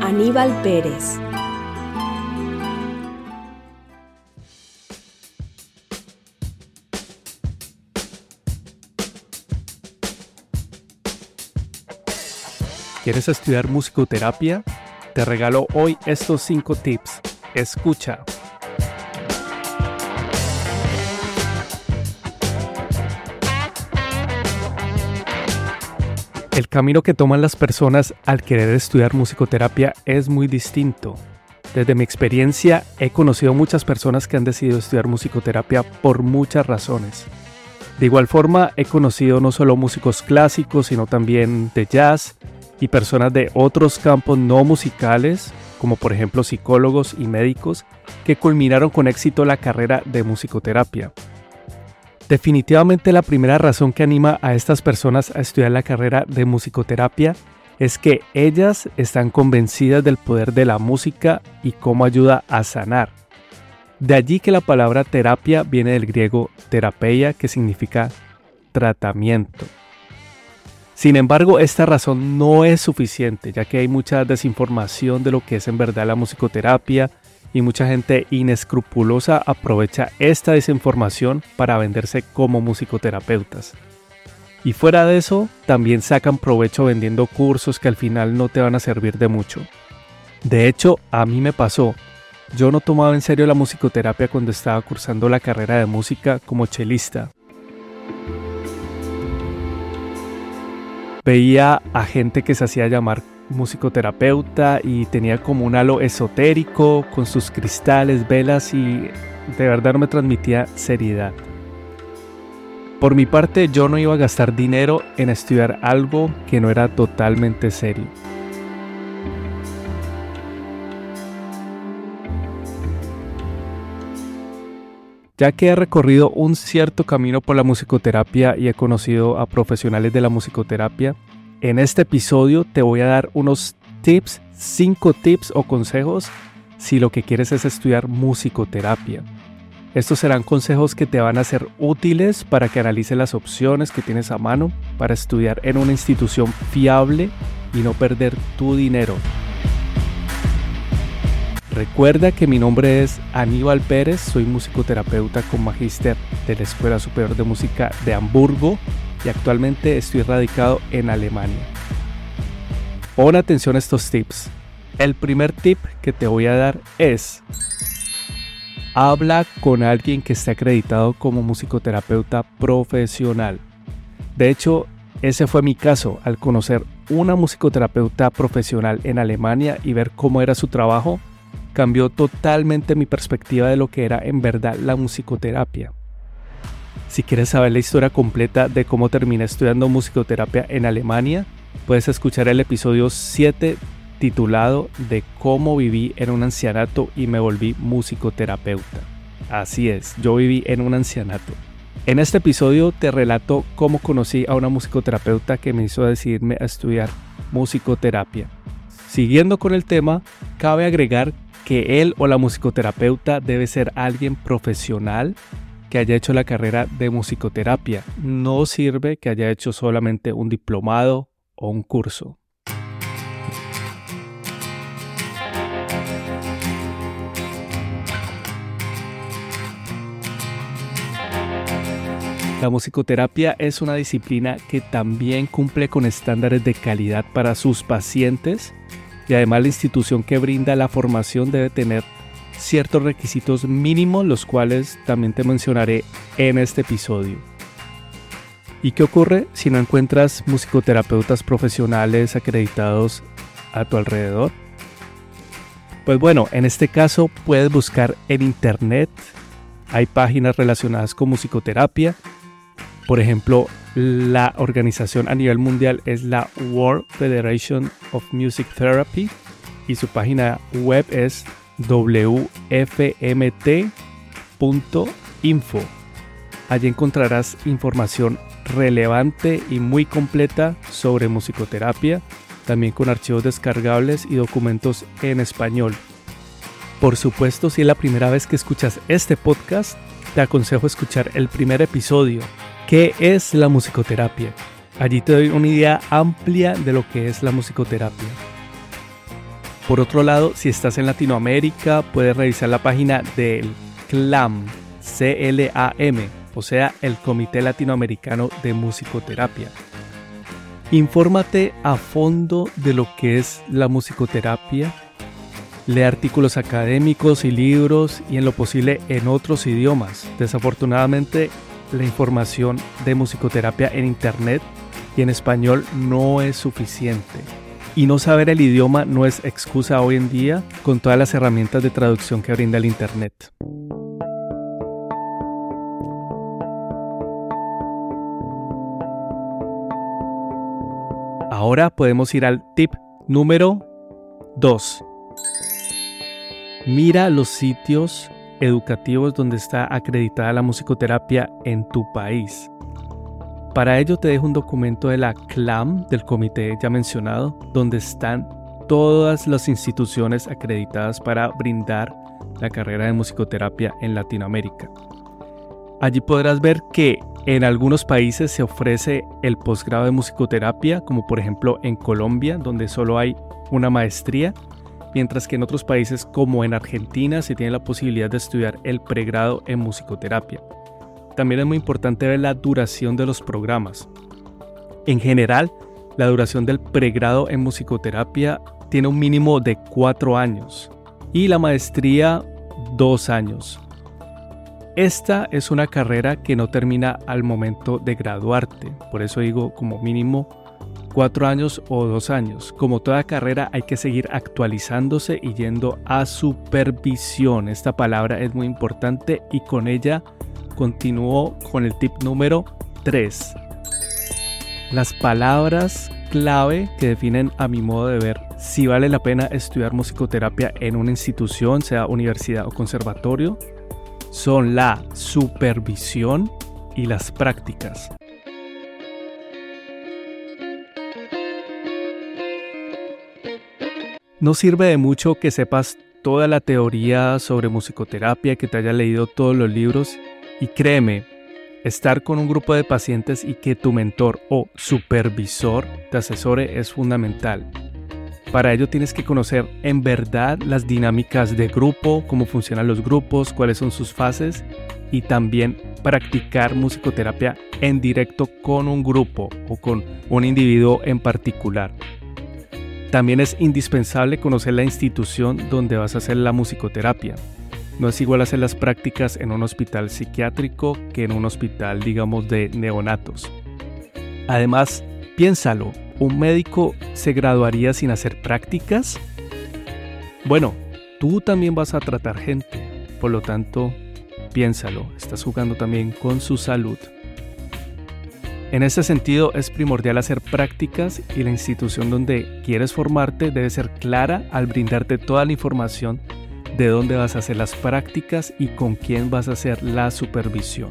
Aníbal Pérez. ¿Quieres estudiar musicoterapia? Te regalo hoy estos 5 tips. Escucha. El camino que toman las personas al querer estudiar musicoterapia es muy distinto. Desde mi experiencia he conocido muchas personas que han decidido estudiar musicoterapia por muchas razones. De igual forma he conocido no solo músicos clásicos, sino también de jazz y personas de otros campos no musicales, como por ejemplo psicólogos y médicos, que culminaron con éxito la carrera de musicoterapia. Definitivamente la primera razón que anima a estas personas a estudiar la carrera de musicoterapia es que ellas están convencidas del poder de la música y cómo ayuda a sanar. De allí que la palabra terapia viene del griego terapeia, que significa tratamiento. Sin embargo, esta razón no es suficiente, ya que hay mucha desinformación de lo que es en verdad la musicoterapia y mucha gente inescrupulosa aprovecha esta desinformación para venderse como musicoterapeutas. Y fuera de eso, también sacan provecho vendiendo cursos que al final no te van a servir de mucho. De hecho, a mí me pasó. Yo no tomaba en serio la musicoterapia cuando estaba cursando la carrera de música como chelista. Veía a gente que se hacía llamar musicoterapeuta y tenía como un halo esotérico con sus cristales, velas y de verdad me transmitía seriedad. Por mi parte yo no iba a gastar dinero en estudiar algo que no era totalmente serio. Ya que he recorrido un cierto camino por la musicoterapia y he conocido a profesionales de la musicoterapia, en este episodio te voy a dar unos tips, 5 tips o consejos si lo que quieres es estudiar musicoterapia. Estos serán consejos que te van a ser útiles para que analices las opciones que tienes a mano para estudiar en una institución fiable y no perder tu dinero. Recuerda que mi nombre es Aníbal Pérez, soy musicoterapeuta con magíster de la Escuela Superior de Música de Hamburgo y actualmente estoy radicado en Alemania. Pon atención a estos tips. El primer tip que te voy a dar es habla con alguien que esté acreditado como musicoterapeuta profesional. De hecho, ese fue mi caso al conocer una musicoterapeuta profesional en Alemania y ver cómo era su trabajo, cambió totalmente mi perspectiva de lo que era en verdad la musicoterapia. Si quieres saber la historia completa de cómo terminé estudiando musicoterapia en Alemania, puedes escuchar el episodio 7 titulado de cómo viví en un ancianato y me volví musicoterapeuta. Así es, yo viví en un ancianato. En este episodio te relato cómo conocí a una musicoterapeuta que me hizo decidirme a estudiar musicoterapia. Siguiendo con el tema, cabe agregar que él o la musicoterapeuta debe ser alguien profesional que haya hecho la carrera de musicoterapia. No sirve que haya hecho solamente un diplomado o un curso. La musicoterapia es una disciplina que también cumple con estándares de calidad para sus pacientes y además la institución que brinda la formación debe tener ciertos requisitos mínimos, los cuales también te mencionaré en este episodio. ¿Y qué ocurre si no encuentras musicoterapeutas profesionales acreditados a tu alrededor? Pues bueno, en este caso puedes buscar en internet. Hay páginas relacionadas con musicoterapia. Por ejemplo, la organización a nivel mundial es la World Federation of Music Therapy y su página web es wfmt.info. Allí encontrarás información relevante y muy completa sobre musicoterapia, también con archivos descargables y documentos en español. Por supuesto, si es la primera vez que escuchas este podcast, te aconsejo escuchar el primer episodio, ¿Qué es la musicoterapia? Allí te doy una idea amplia de lo que es la musicoterapia. Por otro lado, si estás en Latinoamérica, puedes revisar la página del CLAM, C-L-A-M, o sea, el Comité Latinoamericano de Musicoterapia. Infórmate a fondo de lo que es la musicoterapia. Lee artículos académicos y libros y en lo posible en otros idiomas. Desafortunadamente, la información de musicoterapia en Internet y en español no es suficiente. Y no saber el idioma no es excusa hoy en día con todas las herramientas de traducción que brinda el Internet. Ahora podemos ir al tip número 2. Mira los sitios educativos donde está acreditada la musicoterapia en tu país. Para ello te dejo un documento de la CLAM, del comité ya mencionado, donde están todas las instituciones acreditadas para brindar la carrera de musicoterapia en Latinoamérica. Allí podrás ver que en algunos países se ofrece el posgrado de musicoterapia, como por ejemplo en Colombia, donde solo hay una maestría, mientras que en otros países como en Argentina se tiene la posibilidad de estudiar el pregrado en musicoterapia. También es muy importante ver la duración de los programas. En general, la duración del pregrado en musicoterapia tiene un mínimo de cuatro años y la maestría dos años. Esta es una carrera que no termina al momento de graduarte, por eso digo como mínimo cuatro años o dos años. Como toda carrera hay que seguir actualizándose y yendo a supervisión. Esta palabra es muy importante y con ella continúo con el tip número 3. Las palabras clave que definen a mi modo de ver si vale la pena estudiar musicoterapia en una institución, sea universidad o conservatorio, son la supervisión y las prácticas. No sirve de mucho que sepas toda la teoría sobre musicoterapia, que te haya leído todos los libros y créeme, estar con un grupo de pacientes y que tu mentor o supervisor te asesore es fundamental. Para ello tienes que conocer en verdad las dinámicas de grupo, cómo funcionan los grupos, cuáles son sus fases y también practicar musicoterapia en directo con un grupo o con un individuo en particular. También es indispensable conocer la institución donde vas a hacer la musicoterapia. No es igual hacer las prácticas en un hospital psiquiátrico que en un hospital, digamos, de neonatos. Además, piénsalo, ¿un médico se graduaría sin hacer prácticas? Bueno, tú también vas a tratar gente, por lo tanto, piénsalo, estás jugando también con su salud. En ese sentido es primordial hacer prácticas y la institución donde quieres formarte debe ser clara al brindarte toda la información de dónde vas a hacer las prácticas y con quién vas a hacer la supervisión.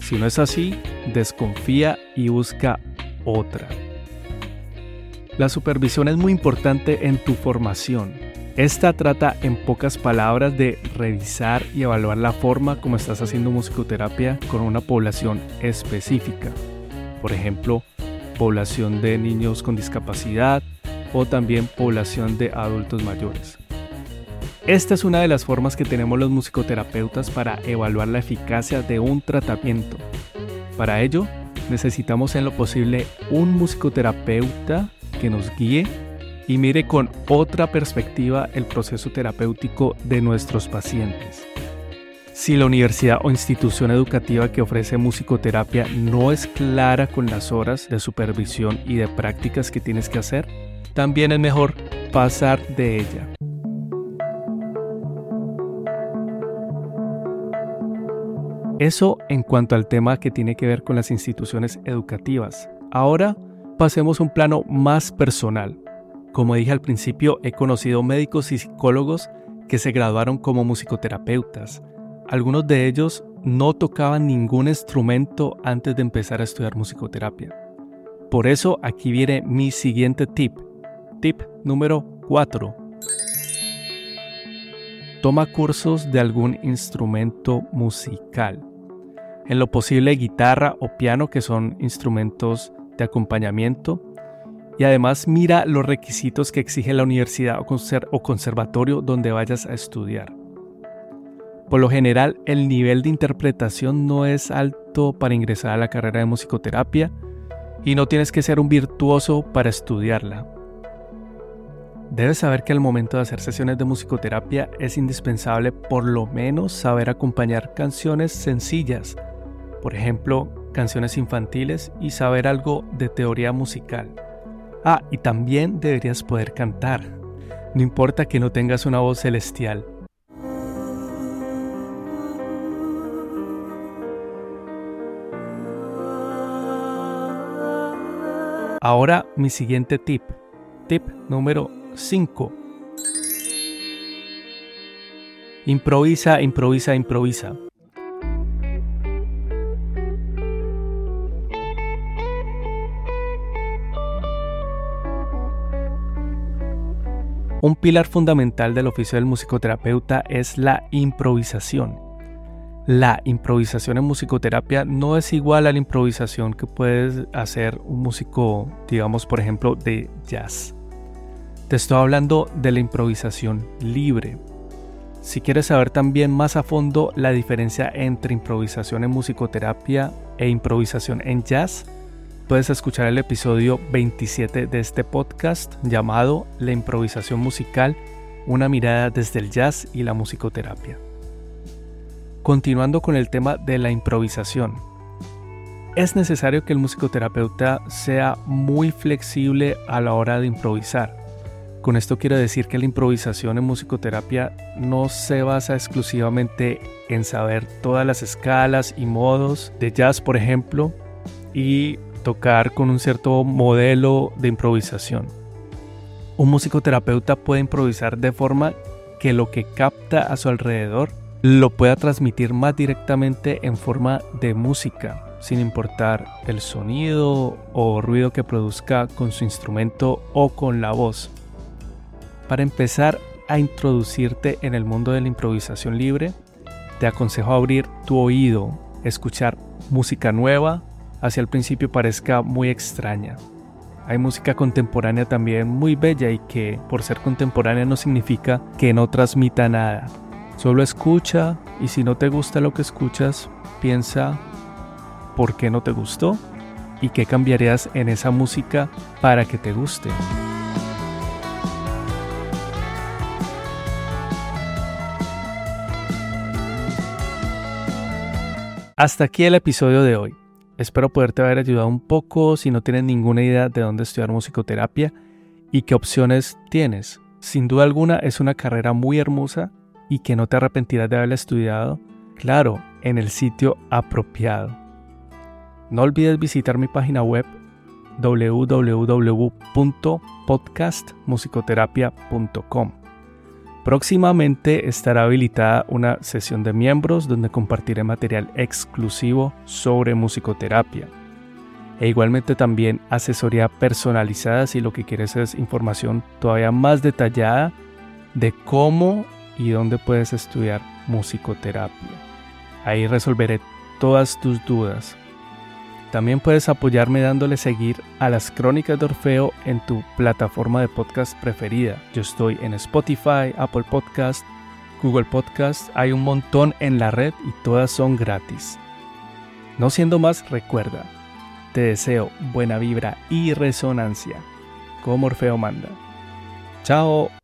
Si no es así, desconfía y busca otra. La supervisión es muy importante en tu formación. Esta trata en pocas palabras de revisar y evaluar la forma como estás haciendo musicoterapia con una población específica. Por ejemplo, población de niños con discapacidad o también población de adultos mayores. Esta es una de las formas que tenemos los musicoterapeutas para evaluar la eficacia de un tratamiento. Para ello, necesitamos en lo posible un musicoterapeuta que nos guíe y mire con otra perspectiva el proceso terapéutico de nuestros pacientes. Si la universidad o institución educativa que ofrece musicoterapia no es clara con las horas de supervisión y de prácticas que tienes que hacer, también es mejor pasar de ella. Eso en cuanto al tema que tiene que ver con las instituciones educativas. Ahora pasemos a un plano más personal. Como dije al principio, he conocido médicos y psicólogos que se graduaron como musicoterapeutas. Algunos de ellos no tocaban ningún instrumento antes de empezar a estudiar musicoterapia. Por eso aquí viene mi siguiente tip. Tip número 4. Toma cursos de algún instrumento musical. En lo posible guitarra o piano que son instrumentos de acompañamiento. Y además mira los requisitos que exige la universidad o conservatorio donde vayas a estudiar. Por lo general, el nivel de interpretación no es alto para ingresar a la carrera de musicoterapia y no tienes que ser un virtuoso para estudiarla. Debes saber que al momento de hacer sesiones de musicoterapia es indispensable por lo menos saber acompañar canciones sencillas, por ejemplo, canciones infantiles y saber algo de teoría musical. Ah, y también deberías poder cantar. No importa que no tengas una voz celestial, Ahora mi siguiente tip. Tip número 5. Improvisa, improvisa, improvisa. Un pilar fundamental del oficio del musicoterapeuta es la improvisación. La improvisación en musicoterapia no es igual a la improvisación que puedes hacer un músico, digamos, por ejemplo, de jazz. Te estoy hablando de la improvisación libre. Si quieres saber también más a fondo la diferencia entre improvisación en musicoterapia e improvisación en jazz, puedes escuchar el episodio 27 de este podcast llamado La improvisación musical, una mirada desde el jazz y la musicoterapia. Continuando con el tema de la improvisación. Es necesario que el musicoterapeuta sea muy flexible a la hora de improvisar. Con esto quiero decir que la improvisación en musicoterapia no se basa exclusivamente en saber todas las escalas y modos de jazz, por ejemplo, y tocar con un cierto modelo de improvisación. Un musicoterapeuta puede improvisar de forma que lo que capta a su alrededor lo pueda transmitir más directamente en forma de música, sin importar el sonido o ruido que produzca con su instrumento o con la voz. Para empezar a introducirte en el mundo de la improvisación libre, te aconsejo abrir tu oído, escuchar música nueva, hacia el principio parezca muy extraña. Hay música contemporánea también muy bella y que por ser contemporánea no significa que no transmita nada. Solo escucha y si no te gusta lo que escuchas, piensa por qué no te gustó y qué cambiarías en esa música para que te guste. Hasta aquí el episodio de hoy. Espero poderte haber ayudado un poco si no tienes ninguna idea de dónde estudiar musicoterapia y qué opciones tienes. Sin duda alguna es una carrera muy hermosa y que no te arrepentirás de haberla estudiado, claro, en el sitio apropiado. No olvides visitar mi página web www.podcastmusicoterapia.com. Próximamente estará habilitada una sesión de miembros donde compartiré material exclusivo sobre musicoterapia. E igualmente también asesoría personalizada si lo que quieres es información todavía más detallada de cómo y dónde puedes estudiar musicoterapia. Ahí resolveré todas tus dudas. También puedes apoyarme dándole seguir a las crónicas de Orfeo en tu plataforma de podcast preferida. Yo estoy en Spotify, Apple Podcast, Google Podcast, hay un montón en la red y todas son gratis. No siendo más, recuerda, te deseo buena vibra y resonancia, como Orfeo manda. Chao.